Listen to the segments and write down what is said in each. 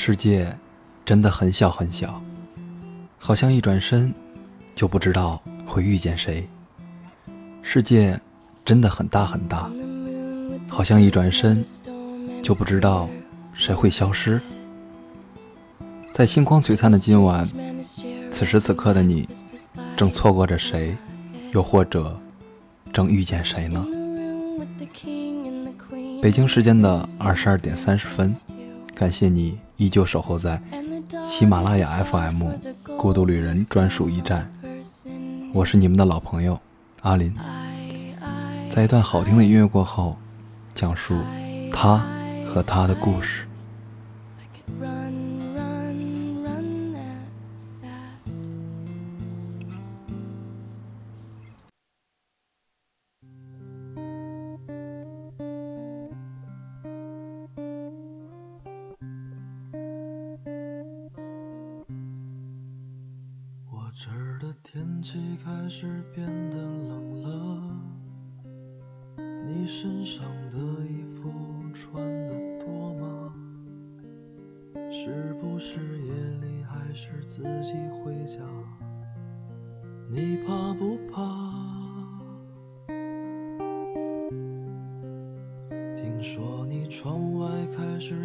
世界真的很小很小，好像一转身就不知道会遇见谁。世界真的很大很大，好像一转身就不知道谁会消失。在星光璀璨的今晚，此时此刻的你，正错过着谁，又或者正遇见谁呢？北京时间的二十二点三十分，感谢你依旧守候在喜马拉雅 FM《孤独旅人》专属驿站，我是你们的老朋友阿林。在一段好听的音乐过后，讲述他和他的故事。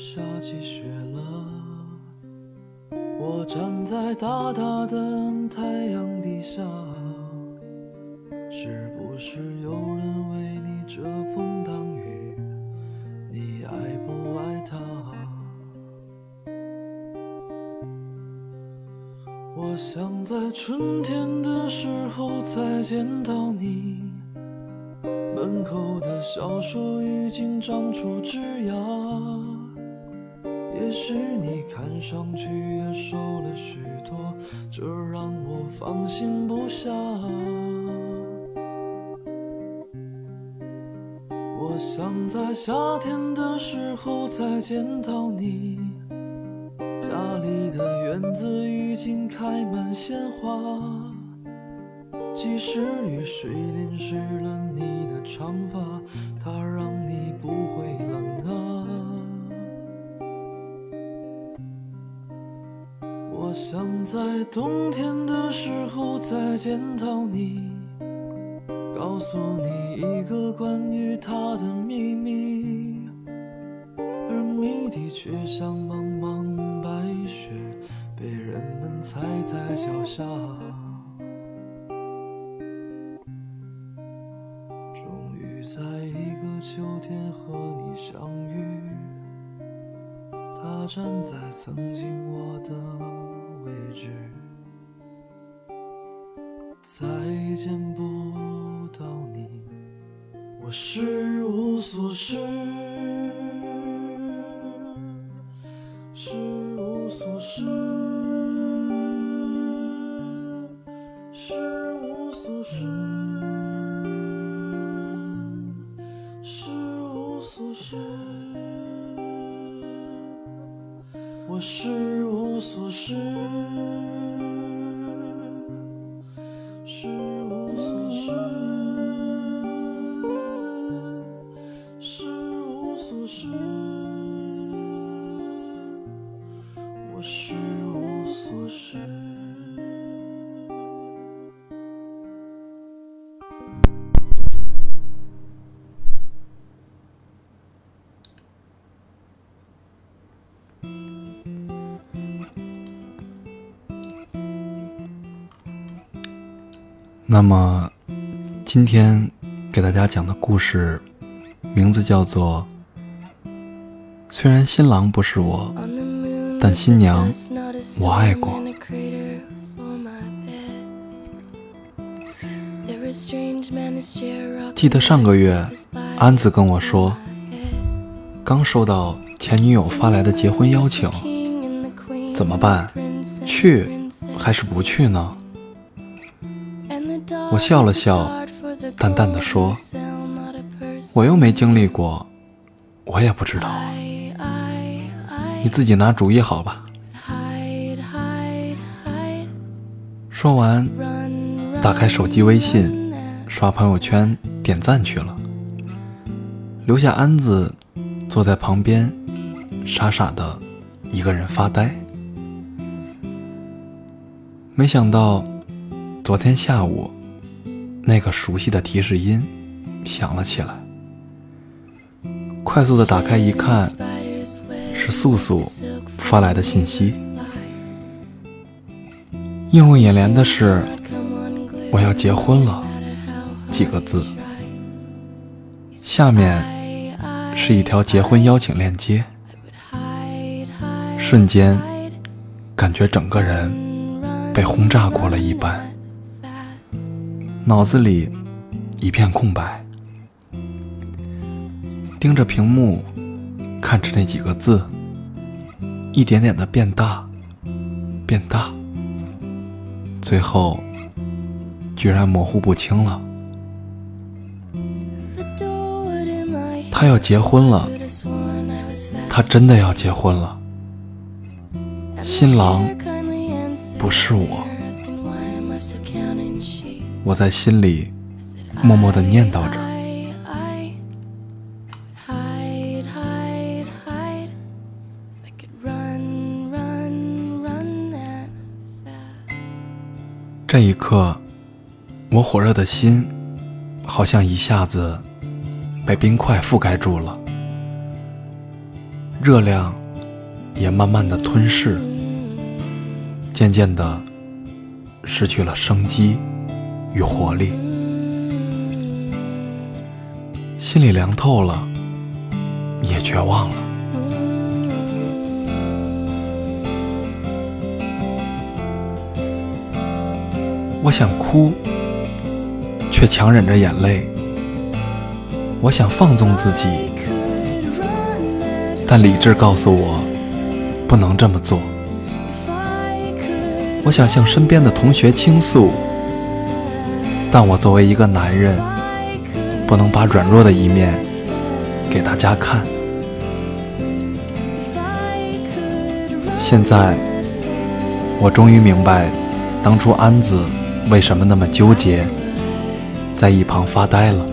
下起雪了。我站在大大的太阳底下，是不是有人为你遮风挡雨？你爱不爱他？我想在春天的时候再见到你，门口的小树已经长出枝桠。也许你看上去也瘦了许多，这让我放心不下。我想在夏天的时候再见到你，家里的院子已经开满鲜花，即使雨水淋湿了你的长发，我想在冬天的时候再见到你，告诉你一个关于他的秘密，而谜底却像见不到你，我是无所事，那么，今天给大家讲的故事名字叫做《虽然新郎不是我，但新娘我爱过》。记得上个月，安子跟我说，刚收到前女友发来的结婚邀请，怎么办？去还是不去呢？我笑了笑，淡淡的说：“我又没经历过，我也不知道。你自己拿主意好吧。”说完，打开手机微信，刷朋友圈点赞去了，留下安子坐在旁边，傻傻的一个人发呆。没想到，昨天下午，那个熟悉的提示音响了起来。快速的打开一看，素素发来的信息。映入眼帘的是“我要结婚了”几个字，下面是一条结婚邀请链接。瞬间，感觉整个人被轰炸过了一般，脑子里一片空白，盯着屏幕，看着那几个字，一点点的变大，变大，最后居然模糊不清了。他要结婚了，他真的要结婚了。新郎不是我，我在心里默默的念叨着。这一刻，我火热的心好像一下子被冰块覆盖住了，热量也慢慢的吞噬。渐渐的失去了生机与活力，心里凉透了，也绝望了。我想哭，却强忍着眼泪。我想放纵自己，但理智告诉我，不能这么做。我想向身边的同学倾诉，但我作为一个男人，不能把软弱的一面给大家看。现在，我终于明白，当初安子为什么那么纠结，在一旁发呆了。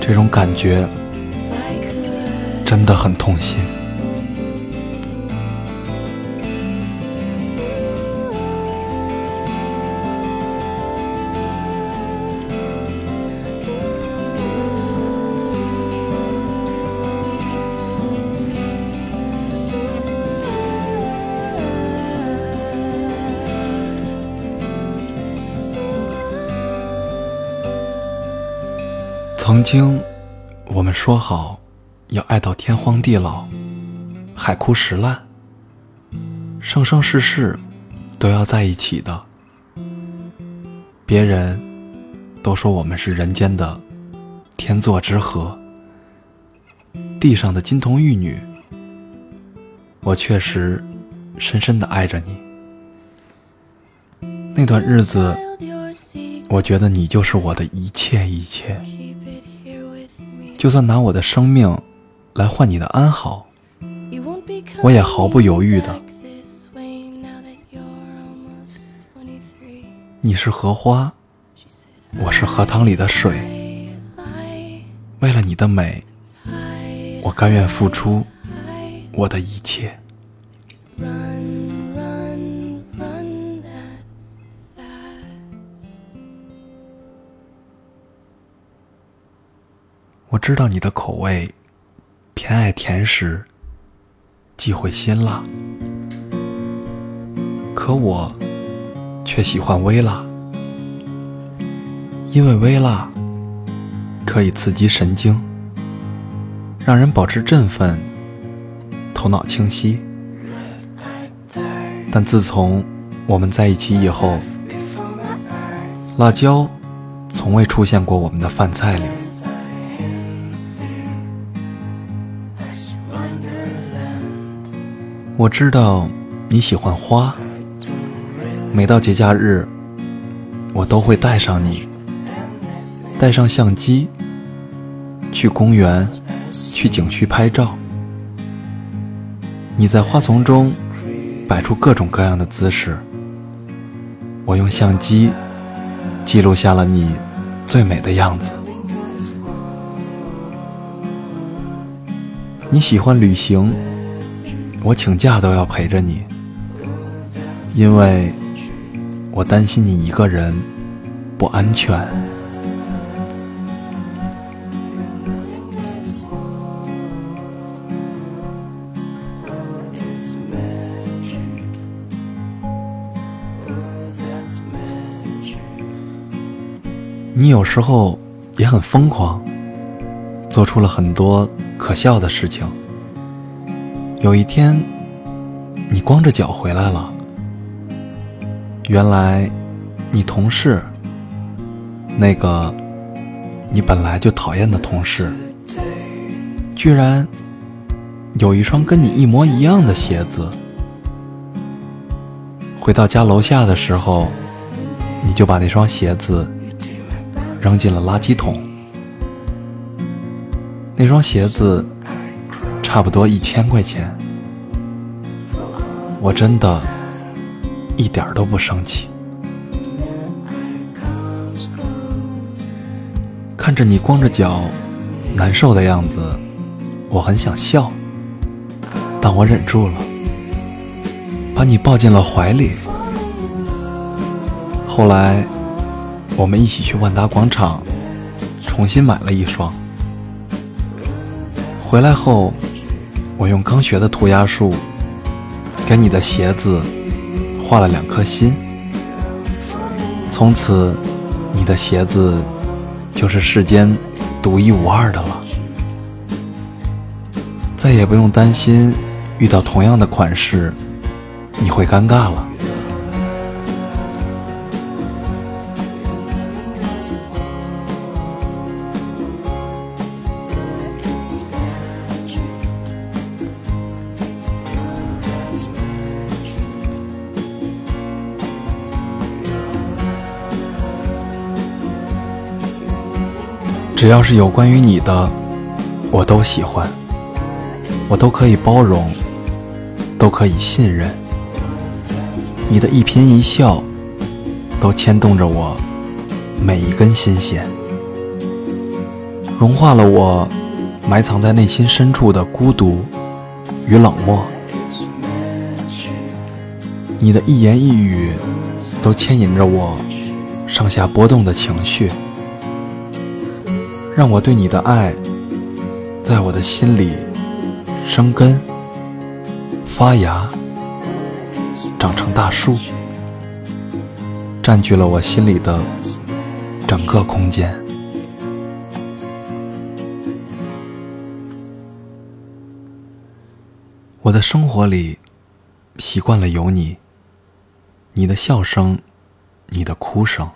这种感觉真的很痛心。曾经，我们说好要爱到天荒地老、海枯石烂、生生世世都要在一起的。别人都说我们是人间的天作之合，地上的金童玉女。我确实深深的爱着你。那段日子，我觉得你就是我的一切一切。就算拿我的生命来换你的安好，我也毫不犹豫的。你是荷花，我是荷塘里的水。为了你的美，我甘愿付出我的一切。我知道你的口味偏爱甜食，忌讳辛辣，可我却喜欢微辣，因为微辣可以刺激神经，让人保持振奋，头脑清晰。但自从我们在一起以后，辣椒从未出现过我们的饭菜里。我知道你喜欢花，每到节假日，我都会带上你，带上相机，去公园，去景区拍照。你在花丛中摆出各种各样的姿势，我用相机记录下了你最美的样子。你喜欢旅行。我请假都要陪着你，因为我担心你一个人不安全。你有时候也很疯狂，做出了很多可笑的事情。有一天，你光着脚回来了，原来你同事那个你本来就讨厌的同事，居然有一双跟你一模一样的鞋子。回到家楼下的时候，你就把那双鞋子。扔进了垃圾桶。那双鞋子差不多一千块钱，我真的一点都不生气。看着你光着脚难受的样子，我很想笑，但我忍住了，把你抱进了怀里。后来。我们一起去万达广场，重新买了一双。回来后，我用刚学的涂鸦术，给你的鞋子画了两颗心。从此，你的鞋子就是世间独一无二的了，再也不用担心遇到同样的款式你会尴尬了。只要是有关于你的，我都喜欢，我都可以包容，都可以信任。你的一颦一笑，都牵动着我每一根心弦，融化了我埋藏在内心深处的孤独与冷漠。你的一言一语，都牵引着我上下波动的情绪。让我对你的爱，在我的心里生根、发芽、长成大树，占据了我心里的整个空间。我的生活里习惯了有你，你的笑声，你的哭声，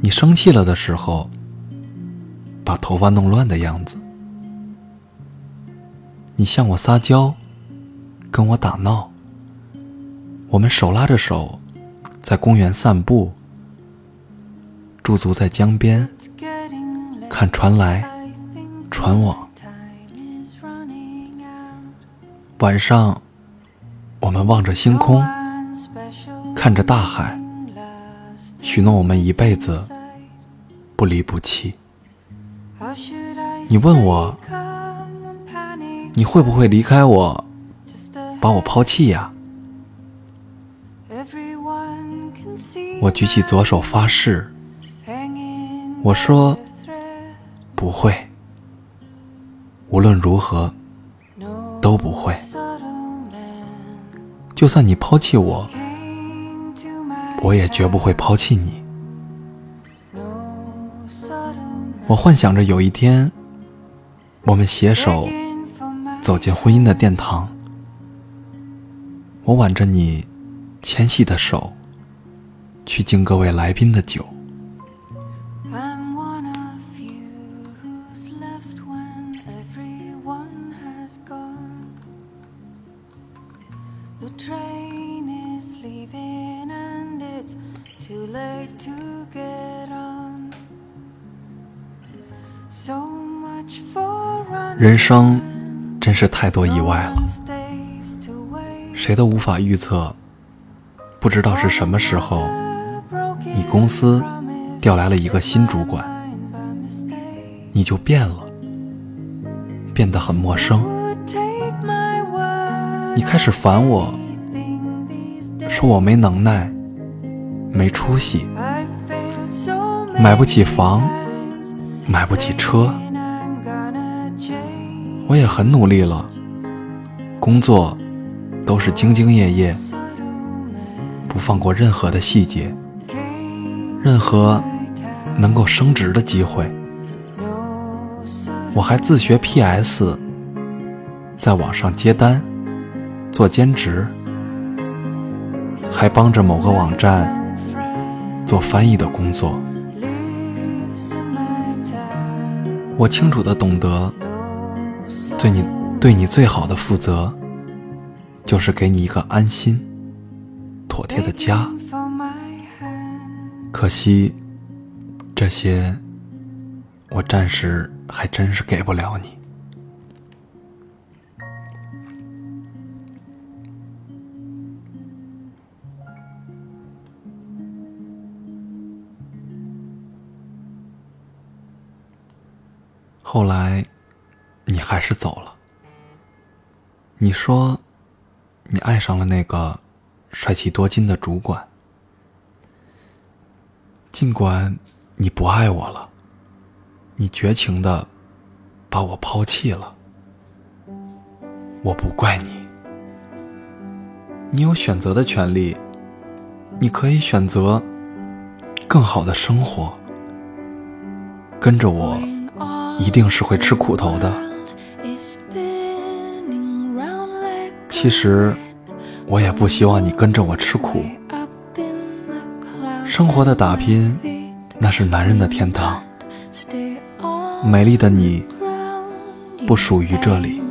你生气了的时候。把头发弄乱的样子，你向我撒娇，跟我打闹。我们手拉着手，在公园散步，驻足在江边，看船来船往。晚上，我们望着星空，看着大海，许诺我们一辈子不离不弃。你问我，你会不会离开我，把我抛弃呀？我举起左手发誓，我说不会，无论如何都不会。就算你抛弃我，我也绝不会抛弃你。我幻想着有一天，我们携手走进婚姻的殿堂。我挽着你纤细的手，去敬各位来宾的酒。人生真是太多意外了，谁都无法预测。不知道是什么时候，你公司调来了一个新主管，你就变了，变得很陌生。你开始烦我，说我没能耐，没出息，买不起房，买不起车。我也很努力了，工作都是兢兢业业，不放过任何的细节，任何能够升职的机会。我还自学 PS，在网上接单，做兼职，还帮着某个网站做翻译的工作。我清楚的懂得。对你对你最好的负责，就是给你一个安心、妥帖的家。可惜，这些我暂时还真是给不了你。后来。你还是走了。你说，你爱上了那个帅气多金的主管。尽管你不爱我了，你绝情的把我抛弃了，我不怪你。你有选择的权利，你可以选择更好的生活。跟着我，一定是会吃苦头的。其实，我也不希望你跟着我吃苦。生活的打拼，那是男人的天堂。美丽的你，不属于这里。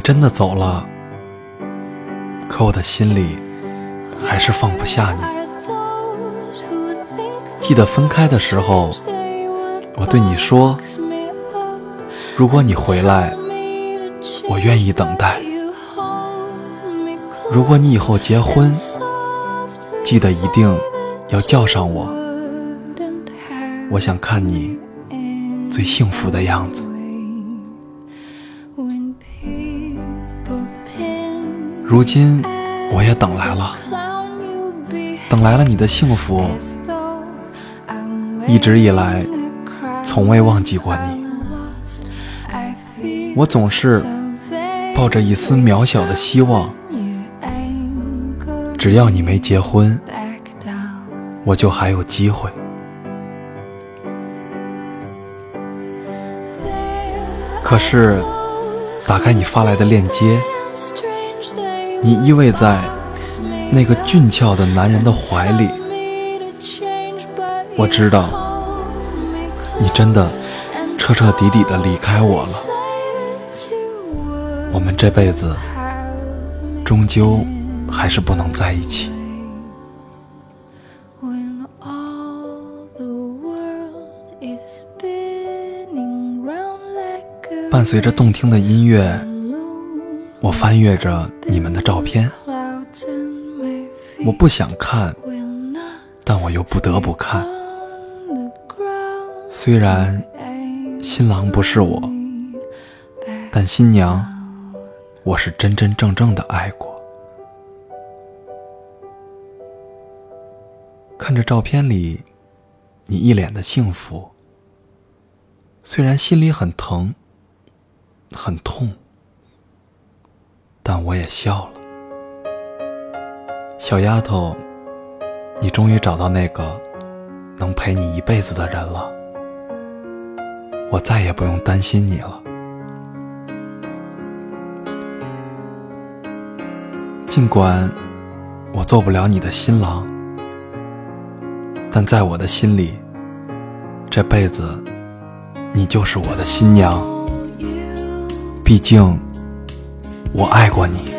你真的走了，可我的心里还是放不下你。记得分开的时候，我对你说：“如果你回来，我愿意等待。如果你以后结婚，记得一定要叫上我。我想看你最幸福的样子。”如今，我也等来了，等来了你的幸福。一直以来，从未忘记过你。我总是抱着一丝渺小的希望，只要你没结婚，我就还有机会。可是，打开你发来的链接。你依偎在那个俊俏的男人的怀里，我知道，你真的彻彻底底的离开我了。我们这辈子终究还是不能在一起。伴随着动听的音乐。我翻阅着你们的照片，我不想看，但我又不得不看。虽然新郎不是我，但新娘我是真真正正的爱过。看着照片里你一脸的幸福，虽然心里很疼，很痛。但我也笑了，小丫头，你终于找到那个能陪你一辈子的人了，我再也不用担心你了。尽管我做不了你的新郎，但在我的心里，这辈子你就是我的新娘。毕竟。我爱过你。